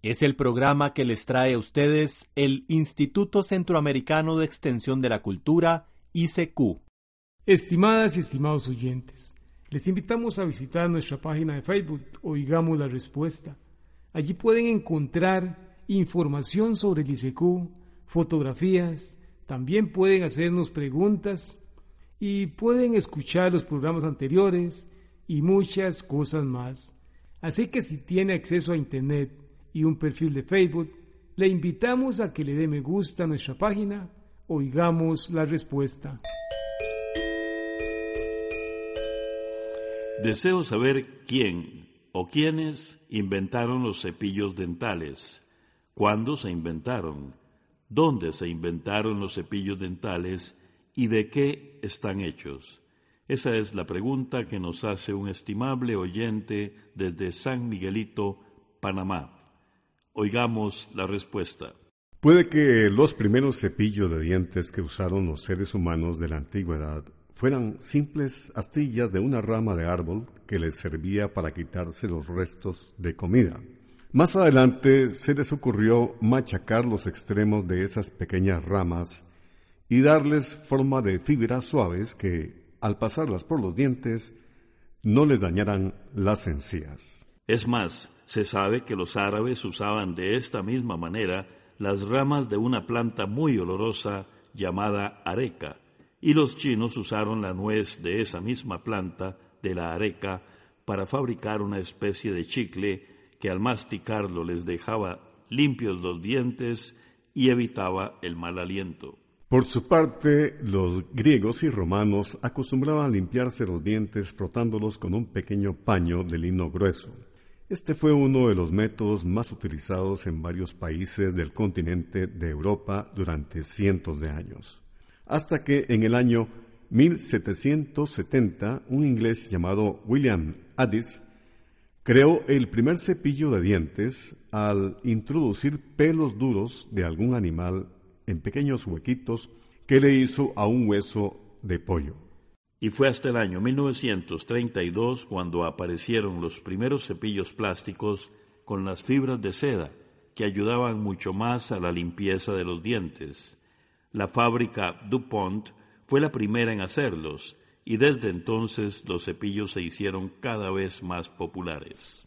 Es el programa que les trae a ustedes el Instituto Centroamericano de Extensión de la Cultura, ICQ. Estimadas y estimados oyentes, les invitamos a visitar nuestra página de Facebook, Oigamos la Respuesta. Allí pueden encontrar información sobre el ICQ, fotografías, también pueden hacernos preguntas y pueden escuchar los programas anteriores y muchas cosas más. Así que si tiene acceso a Internet y un perfil de Facebook, le invitamos a que le dé me gusta a nuestra página. Oigamos la respuesta. Deseo saber quién o quiénes inventaron los cepillos dentales, cuándo se inventaron, dónde se inventaron los cepillos dentales y de qué están hechos. Esa es la pregunta que nos hace un estimable oyente desde San Miguelito, Panamá. Oigamos la respuesta. Puede que los primeros cepillos de dientes que usaron los seres humanos de la antigüedad fueran simples astillas de una rama de árbol que les servía para quitarse los restos de comida. Más adelante se les ocurrió machacar los extremos de esas pequeñas ramas y darles forma de fibras suaves que, al pasarlas por los dientes, no les dañaran las encías. Es más, se sabe que los árabes usaban de esta misma manera las ramas de una planta muy olorosa llamada areca, y los chinos usaron la nuez de esa misma planta, de la areca, para fabricar una especie de chicle que al masticarlo les dejaba limpios los dientes y evitaba el mal aliento. Por su parte, los griegos y romanos acostumbraban limpiarse los dientes frotándolos con un pequeño paño de lino grueso. Este fue uno de los métodos más utilizados en varios países del continente de Europa durante cientos de años. Hasta que en el año 1770 un inglés llamado William Addis creó el primer cepillo de dientes al introducir pelos duros de algún animal en pequeños huequitos que le hizo a un hueso de pollo. Y fue hasta el año 1932 cuando aparecieron los primeros cepillos plásticos con las fibras de seda, que ayudaban mucho más a la limpieza de los dientes. La fábrica DuPont fue la primera en hacerlos, y desde entonces los cepillos se hicieron cada vez más populares.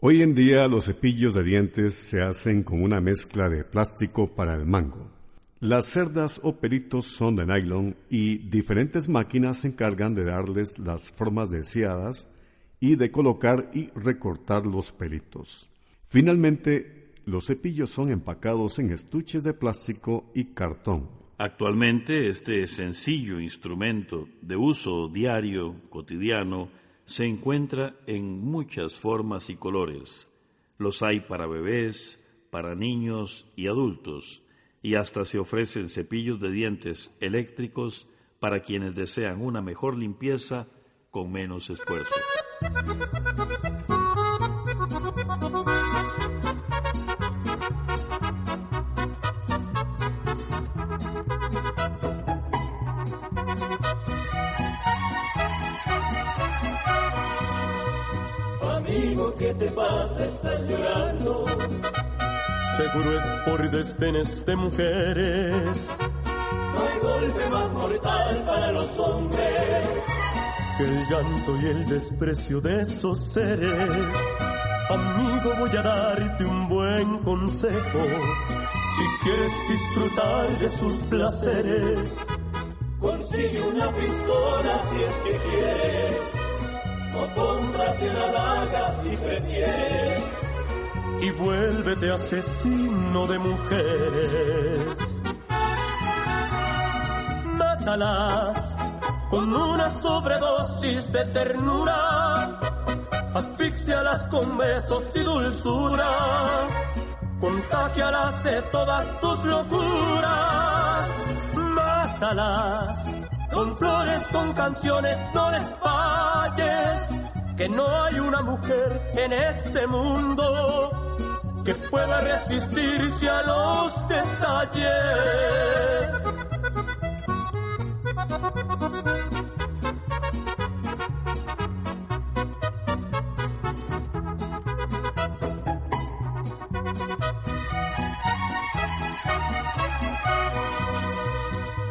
Hoy en día los cepillos de dientes se hacen con una mezcla de plástico para el mango. Las cerdas o pelitos son de nylon y diferentes máquinas se encargan de darles las formas deseadas y de colocar y recortar los pelitos. Finalmente, los cepillos son empacados en estuches de plástico y cartón. Actualmente este sencillo instrumento de uso diario, cotidiano, se encuentra en muchas formas y colores. Los hay para bebés, para niños y adultos y hasta se ofrecen cepillos de dientes eléctricos para quienes desean una mejor limpieza con menos esfuerzo. Amigo, ¿qué te pasa? Estás llorando seguro es por desdenes de mujeres. No hay más mortal para los hombres que el llanto y el desprecio de esos seres. Amigo, voy a darte un buen consejo. Si quieres disfrutar de sus placeres, consigue una pistola si es que quieres, o cómprate una daga si prefieres, y vuélvete asesino de mujeres. Mátalas con una sobredosis de ternura, asfixialas con besos y dulzura, contagialas de todas tus locuras, mátalas con flores, con canciones, no les falles, que no hay una mujer en este mundo que pueda resistirse a los detalles.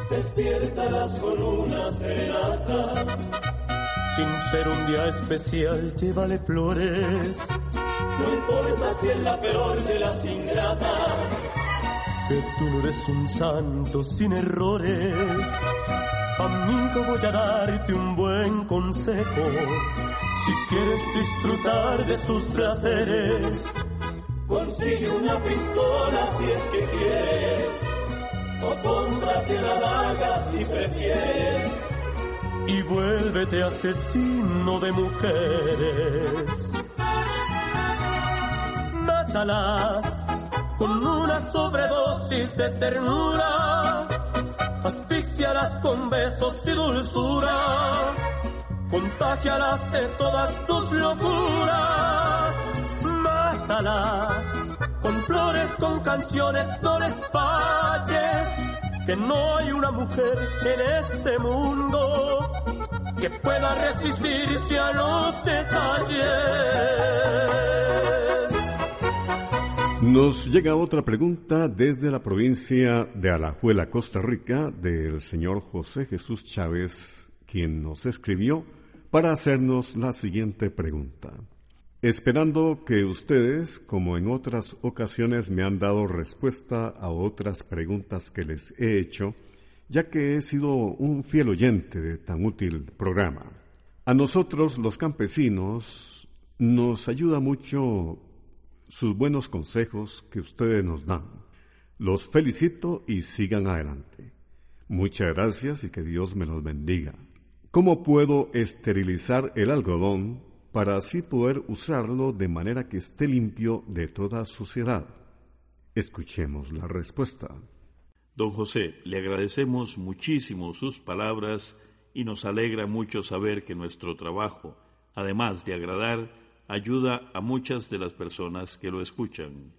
Despiértalas con una serenata. Sin ser un día especial, llévale flores. No importa si es la peor de las ingratas. Que tú no eres un santo sin errores. Amigo, voy a darte un buen consejo. Si quieres disfrutar de sus placeres, consigue una pistola si es que quieres, o cómprate la daga si prefieres, y vuélvete asesino de mujeres. Mátalas con una sobredosis de ternura asfixialas con besos y dulzura, contagialas de todas tus locuras, mátalas con flores, con canciones, no les falles, que no hay una mujer en este mundo que pueda resistirse a los detalles. Nos llega otra pregunta desde la provincia de Alajuela, Costa Rica, del señor José Jesús Chávez, quien nos escribió para hacernos la siguiente pregunta. Esperando que ustedes, como en otras ocasiones, me han dado respuesta a otras preguntas que les he hecho, ya que he sido un fiel oyente de tan útil programa. A nosotros, los campesinos, nos ayuda mucho sus buenos consejos que ustedes nos dan. Los felicito y sigan adelante. Muchas gracias y que Dios me los bendiga. ¿Cómo puedo esterilizar el algodón para así poder usarlo de manera que esté limpio de toda suciedad? Escuchemos la respuesta. Don José, le agradecemos muchísimo sus palabras y nos alegra mucho saber que nuestro trabajo, además de agradar, ayuda a muchas de las personas que lo escuchan.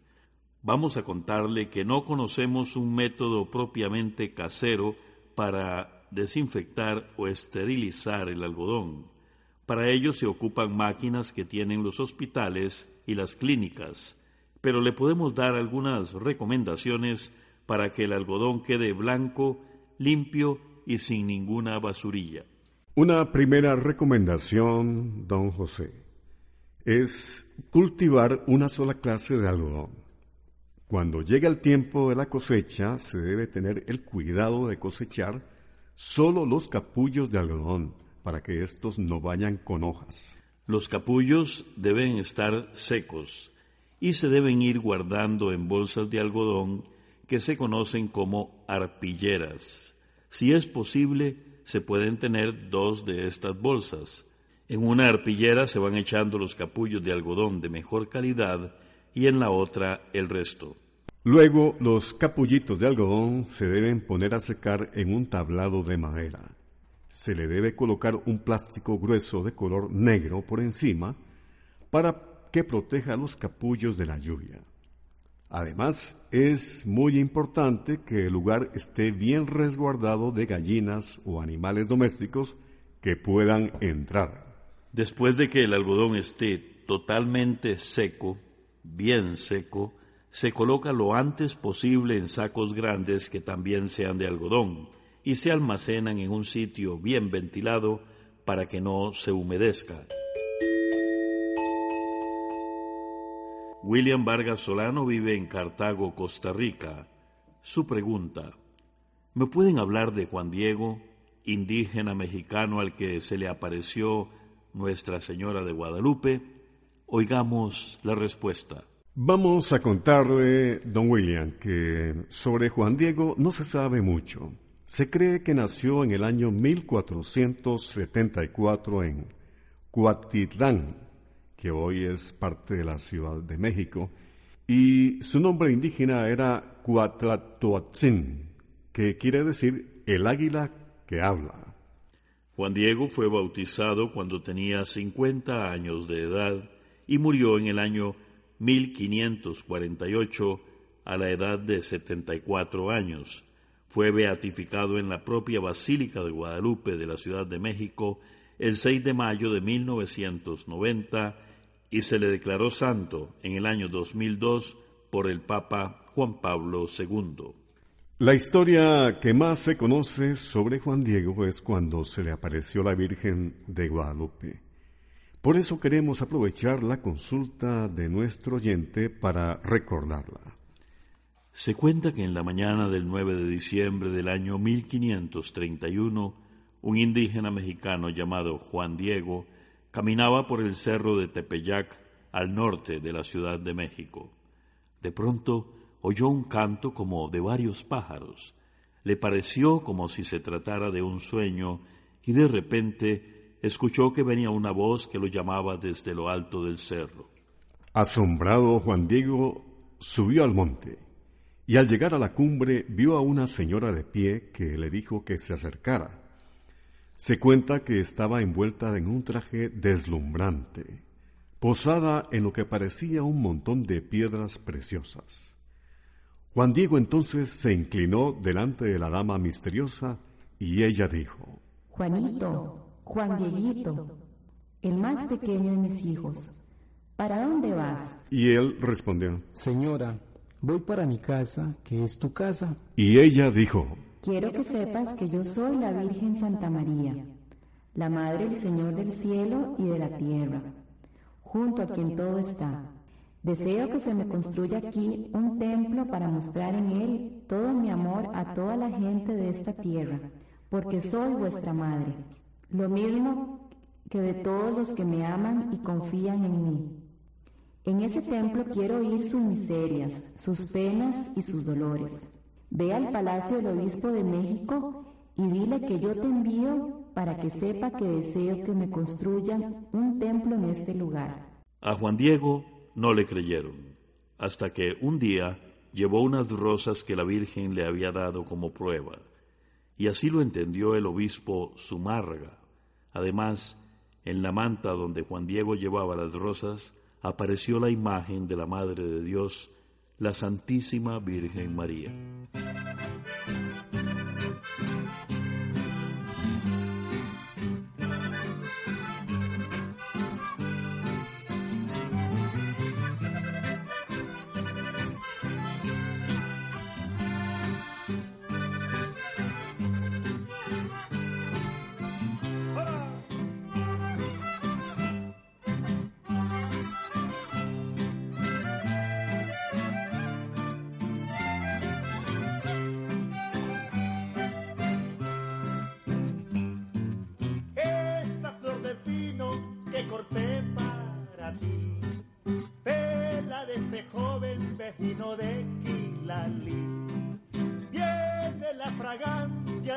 Vamos a contarle que no conocemos un método propiamente casero para desinfectar o esterilizar el algodón. Para ello se ocupan máquinas que tienen los hospitales y las clínicas, pero le podemos dar algunas recomendaciones para que el algodón quede blanco, limpio y sin ninguna basurilla. Una primera recomendación, don José es cultivar una sola clase de algodón. Cuando llega el tiempo de la cosecha, se debe tener el cuidado de cosechar solo los capullos de algodón para que estos no vayan con hojas. Los capullos deben estar secos y se deben ir guardando en bolsas de algodón que se conocen como arpilleras. Si es posible, se pueden tener dos de estas bolsas en una arpillera se van echando los capullos de algodón de mejor calidad y en la otra el resto. Luego los capullitos de algodón se deben poner a secar en un tablado de madera. Se le debe colocar un plástico grueso de color negro por encima para que proteja los capullos de la lluvia. Además, es muy importante que el lugar esté bien resguardado de gallinas o animales domésticos que puedan entrar. Después de que el algodón esté totalmente seco, bien seco, se coloca lo antes posible en sacos grandes que también sean de algodón y se almacenan en un sitio bien ventilado para que no se humedezca. William Vargas Solano vive en Cartago, Costa Rica. Su pregunta, ¿me pueden hablar de Juan Diego, indígena mexicano al que se le apareció Nuestra Señora de Guadalupe? Oigamos la respuesta. Vamos a contarle, don William, que sobre Juan Diego no se sabe mucho. Se cree que nació en el año 1474 en Cuatitlán, que hoy es parte de la Ciudad de México, y su nombre indígena era Cuatlatoatzin, que quiere decir el águila que habla. Juan Diego fue bautizado cuando tenía 50 años de edad y murió en el año 1548 a la edad de 74 años. Fue beatificado en la propia Basílica de Guadalupe de la Ciudad de México el 6 de mayo de 1990 y se le declaró santo en el año 2002 por el Papa Juan Pablo II. La historia que más se conoce sobre Juan Diego es cuando se le apareció la Virgen de Guadalupe. Por eso queremos aprovechar la consulta de nuestro oyente para recordarla. Se cuenta que en la mañana del 9 de diciembre del año 1531, un indígena mexicano llamado Juan Diego caminaba por el cerro de Tepeyac al norte de la Ciudad de México. De pronto oyó un canto como de varios pájaros. Le pareció como si se tratara de un sueño y de repente escuchó que venía una voz que lo llamaba desde lo alto del cerro. Asombrado, Juan Diego subió al monte y al llegar a la cumbre vio a una señora de pie que le dijo que se acercara. Se cuenta que estaba envuelta en un traje deslumbrante, posada en lo que parecía un montón de piedras preciosas. Juan Diego entonces se inclinó delante de la dama misteriosa y ella dijo, Juanito, Juan Dieguito, el más pequeño de mis hijos, ¿para dónde vas? Y él respondió, Señora, voy para mi casa, que es tu casa. Y ella dijo, Quiero que sepas que yo soy la Virgen Santa María, la Madre del Señor del cielo y de la tierra, junto a quien todo está. Deseo que se me construya aquí un templo para mostrar en él todo mi amor a toda la gente de esta tierra, porque soy vuestra madre lo mismo que de todos los que me aman y confían en mí. En ese templo quiero oír sus miserias, sus penas y sus dolores. Ve al Palacio del Obispo de México y dile que yo te envío para que sepa que deseo que me construyan un templo en este lugar. A Juan Diego no le creyeron, hasta que un día llevó unas rosas que la Virgen le había dado como prueba, y así lo entendió el obispo Zumárraga. Además, en la manta donde Juan Diego llevaba las rosas, apareció la imagen de la Madre de Dios, la Santísima Virgen María.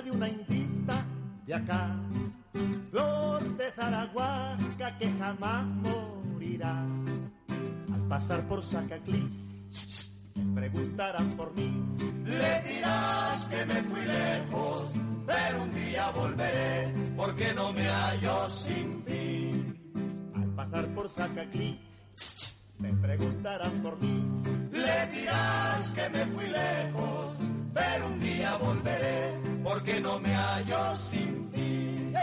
De una indita de acá, flor de Zaraguasca que jamás morirá. Al pasar por Zacaclí, me preguntarán por mí. Le dirás que me fui lejos, pero un día volveré, porque no me hallo sin ti. Al pasar por Zacaclí, me preguntarán por mí. Le dirás que me fui lejos, pero un día volveré, porque no me hallo sin ti.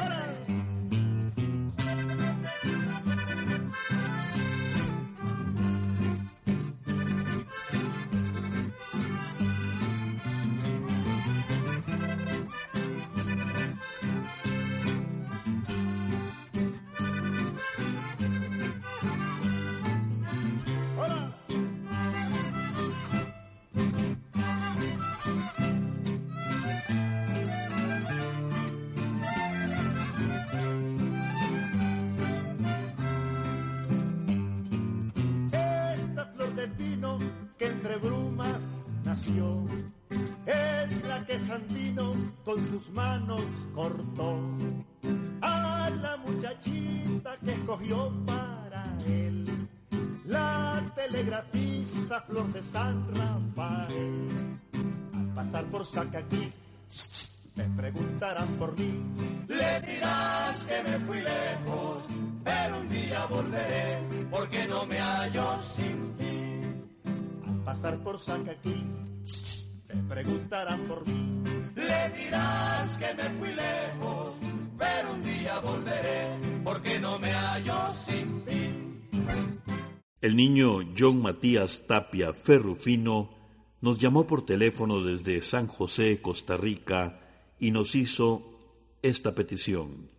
Que entre brumas nació. Es la que Sandino con sus manos cortó a la muchachita que escogió para él. La telegrafista Flor de San Rafael. Al pasar por Sacaquí, me preguntarán por mí. Le dirás que me fui lejos, pero un día volveré, porque no me hallo sin por me preguntarán por mí. Le dirás que me fui lejos, un día volveré, porque no me hallo sin ti. El niño John Matías Tapia Ferrufino nos llamó por teléfono desde San José, Costa Rica, y nos hizo esta petición.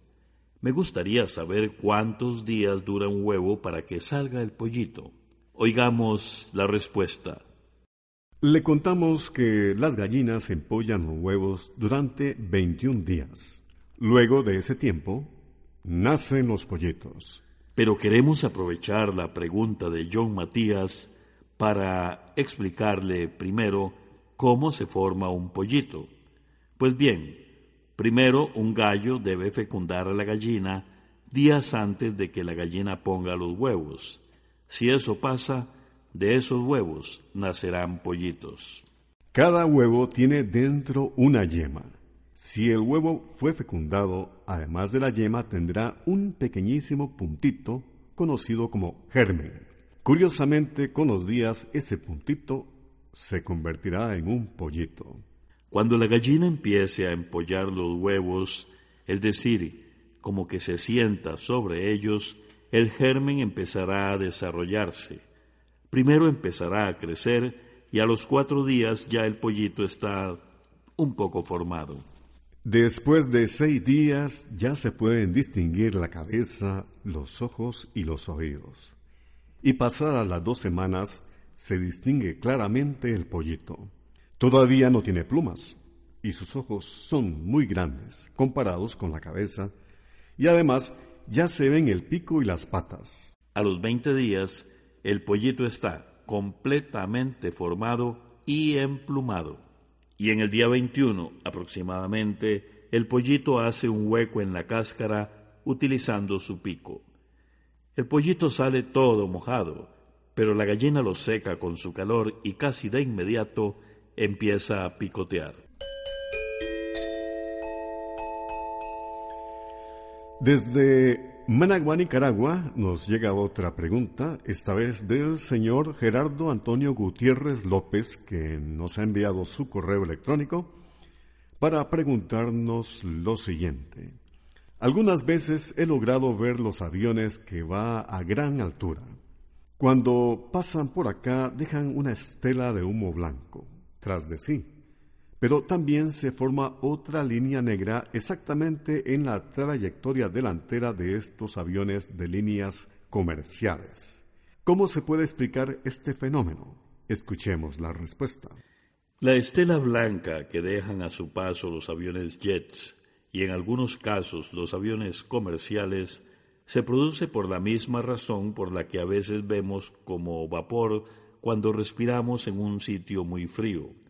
Me gustaría saber cuántos días dura un huevo para que salga el pollito. Oigamos la respuesta. Le contamos que las gallinas empollan los huevos durante 21 días. Luego de ese tiempo, nacen los pollitos. Pero queremos aprovechar la pregunta de John Matías para explicarle primero cómo se forma un pollito. Pues bien, primero un gallo debe fecundar a la gallina días antes de que la gallina ponga los huevos. Si eso pasa, de esos huevos nacerán pollitos. Cada huevo tiene dentro una yema. Si el huevo fue fecundado, además de la yema tendrá un pequeñísimo puntito conocido como germen. Curiosamente, con los días ese puntito se convertirá en un pollito. Cuando la gallina empiece a empollar los huevos, es decir, como que se sienta sobre ellos, el germen empezará a desarrollarse. Primero empezará a crecer y a los cuatro días ya el pollito está un poco formado. Después de seis días ya se pueden distinguir la cabeza, los ojos y los oídos. Y pasadas las dos semanas se distingue claramente el pollito. Todavía no tiene plumas y sus ojos son muy grandes comparados con la cabeza y además ya se ven el pico y las patas. A los 20 días el pollito está completamente formado y emplumado. Y en el día 21 aproximadamente el pollito hace un hueco en la cáscara utilizando su pico. El pollito sale todo mojado, pero la gallina lo seca con su calor y casi de inmediato empieza a picotear. Desde Managua, Nicaragua, nos llega otra pregunta, esta vez del señor Gerardo Antonio Gutiérrez López, que nos ha enviado su correo electrónico para preguntarnos lo siguiente. Algunas veces he logrado ver los aviones que va a gran altura. Cuando pasan por acá dejan una estela de humo blanco tras de sí. Pero también se forma otra línea negra exactamente en la trayectoria delantera de estos aviones de líneas comerciales. ¿Cómo se puede explicar este fenómeno? Escuchemos la respuesta. La estela blanca que dejan a su paso los aviones jets y en algunos casos los aviones comerciales se produce por la misma razón por la que a veces vemos como vapor cuando respiramos en un sitio muy frío.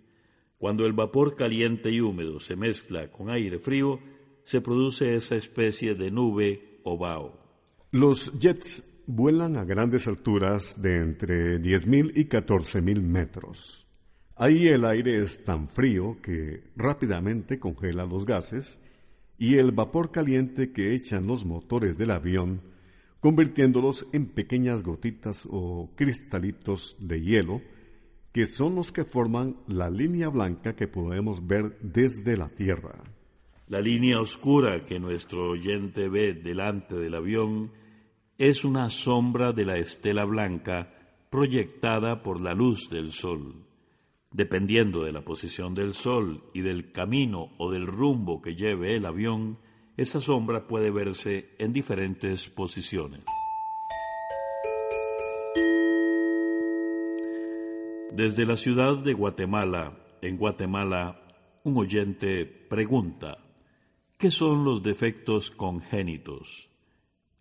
Cuando el vapor caliente y húmedo se mezcla con aire frío, se produce esa especie de nube o vaho. Los jets vuelan a grandes alturas de entre 10.000 y 14.000 metros. Ahí el aire es tan frío que rápidamente congela los gases y el vapor caliente que echan los motores del avión convirtiéndolos en pequeñas gotitas o cristalitos de hielo, que son los que forman la línea blanca que podemos ver desde la Tierra. La línea oscura que nuestro oyente ve delante del avión es una sombra de la estela blanca proyectada por la luz del sol. Dependiendo de la posición del sol y del camino o del rumbo que lleve el avión, esa sombra puede verse en diferentes posiciones. Desde la ciudad de Guatemala, en Guatemala, un oyente pregunta, ¿qué son los defectos congénitos?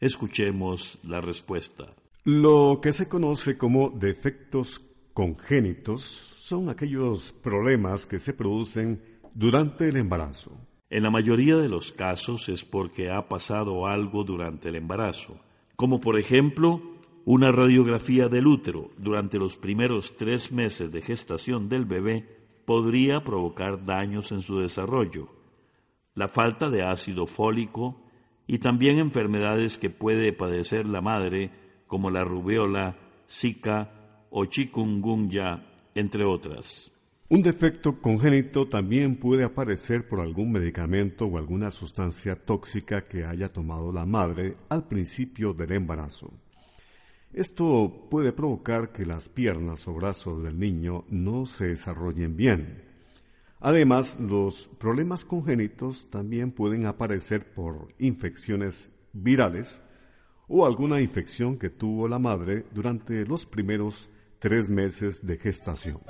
Escuchemos la respuesta. Lo que se conoce como defectos congénitos son aquellos problemas que se producen durante el embarazo. En la mayoría de los casos es porque ha pasado algo durante el embarazo, como por ejemplo una radiografía del útero durante los primeros tres meses de gestación del bebé podría provocar daños en su desarrollo, la falta de ácido fólico y también enfermedades que puede padecer la madre como la rubiola, zika o chikungunya, entre otras. Un defecto congénito también puede aparecer por algún medicamento o alguna sustancia tóxica que haya tomado la madre al principio del embarazo. Esto puede provocar que las piernas o brazos del niño no se desarrollen bien. Además, los problemas congénitos también pueden aparecer por infecciones virales o alguna infección que tuvo la madre durante los primeros tres meses de gestación.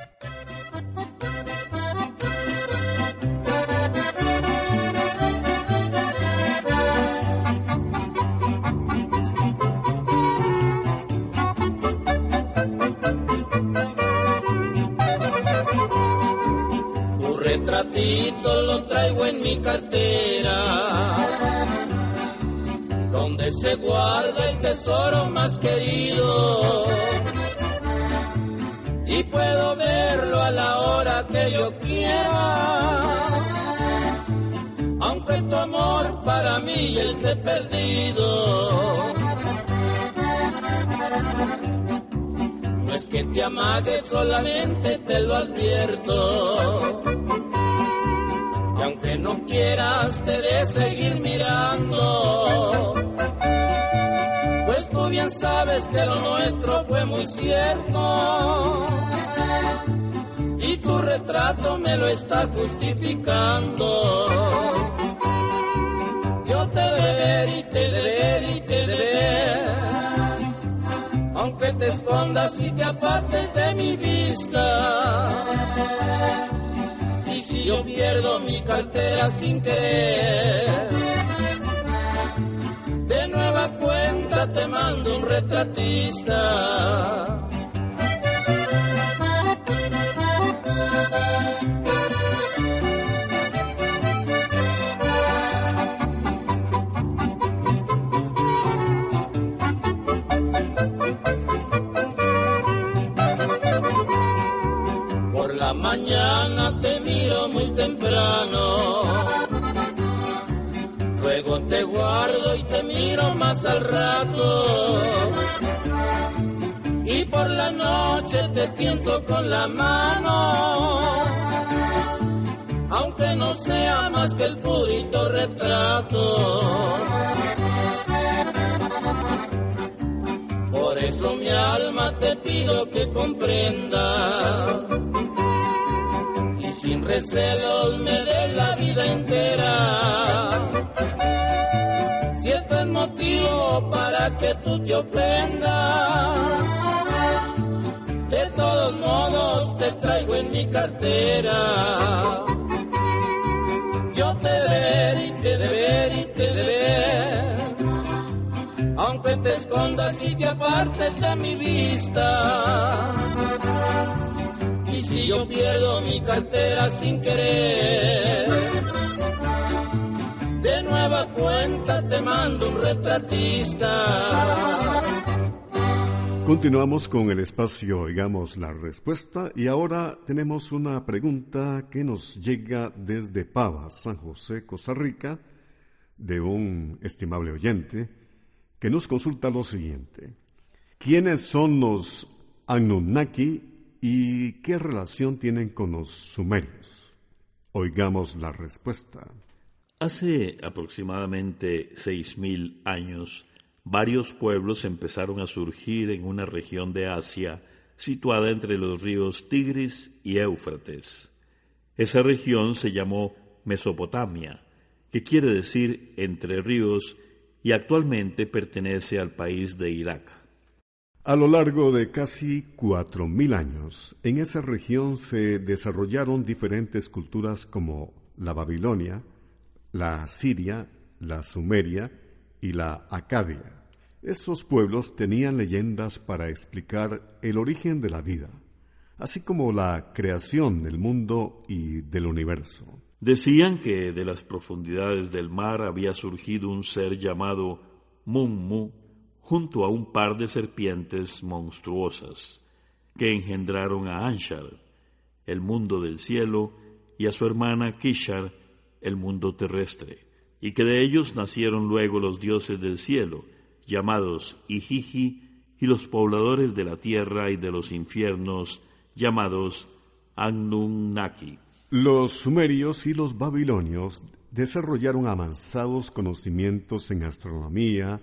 Lo traigo en mi cartera, donde se guarda el tesoro más querido. Y puedo verlo a la hora que yo quiera, aunque tu amor para mí esté perdido. No es que te amague, solamente te lo advierto no quieras te de seguir mirando. Pues tú bien sabes que lo nuestro fue muy cierto. Y tu retrato me lo está justificando. Yo te de y te de y te de Aunque te escondas y te apartes de mi vista yo pierdo mi cartera sin querer. De nueva cuenta te mando un retratista. Guardo y te miro más al rato. Y por la noche te tiento con la mano. Aunque no sea más que el purito retrato. Por eso mi alma te pido que comprenda sin recelos me dé la vida entera. Para que tú te ofendas, de todos modos te traigo en mi cartera. Yo te ver y te deber y te deber, aunque te escondas y te apartes de mi vista si yo pierdo mi cartera sin querer. Nueva cuenta te mando un retratista. Continuamos con el espacio, oigamos la respuesta, y ahora tenemos una pregunta que nos llega desde Pava, San José, Costa Rica, de un estimable oyente, que nos consulta lo siguiente. ¿Quiénes son los Anunnaki ¿Y qué relación tienen con los sumerios? Oigamos la respuesta. Hace aproximadamente seis mil años, varios pueblos empezaron a surgir en una región de Asia situada entre los ríos Tigris y Éufrates. Esa región se llamó Mesopotamia, que quiere decir entre ríos, y actualmente pertenece al país de Irak. A lo largo de casi cuatro mil años, en esa región se desarrollaron diferentes culturas como la Babilonia, la Siria, la Sumeria y la Acadia. Estos pueblos tenían leyendas para explicar el origen de la vida. así como la creación del mundo y del universo. Decían que de las profundidades del mar había surgido un ser llamado Mummu junto a un par de serpientes monstruosas que engendraron a Anshar, el mundo del cielo, y a su hermana Kishar, el mundo terrestre, y que de ellos nacieron luego los dioses del cielo, llamados Ijiji, y los pobladores de la tierra y de los infiernos, llamados Anunnaki. Los sumerios y los babilonios desarrollaron avanzados conocimientos en astronomía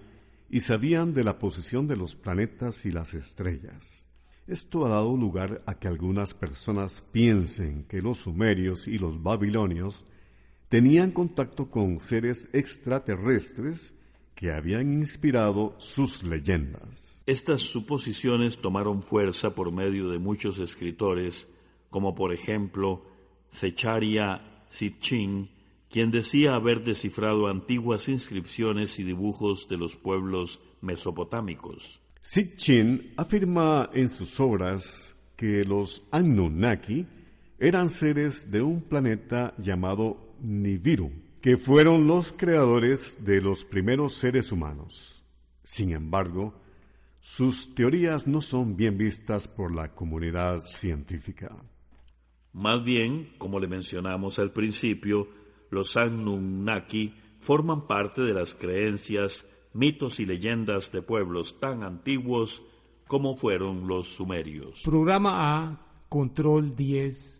y sabían de la posición de los planetas y las estrellas. Esto ha dado lugar a que algunas personas piensen que los sumerios y los babilonios tenían contacto con seres extraterrestres que habían inspirado sus leyendas. Estas suposiciones tomaron fuerza por medio de muchos escritores, como por ejemplo Zecharia Sitchin, quien decía haber descifrado antiguas inscripciones y dibujos de los pueblos mesopotámicos. Sitchin afirma en sus obras que los Anunnaki eran seres de un planeta llamado Nibiru, que fueron los creadores de los primeros seres humanos. Sin embargo, sus teorías no son bien vistas por la comunidad científica. Más bien, como le mencionamos al principio, los Anunnaki forman parte de las creencias, mitos y leyendas de pueblos tan antiguos como fueron los sumerios. Programa A, Control 10.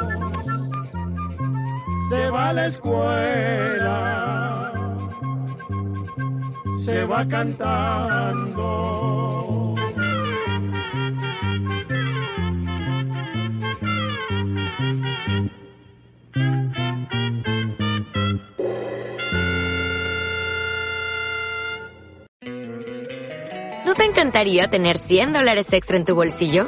se va a la escuela, se va cantando. ¿No te encantaría tener 100 dólares extra en tu bolsillo?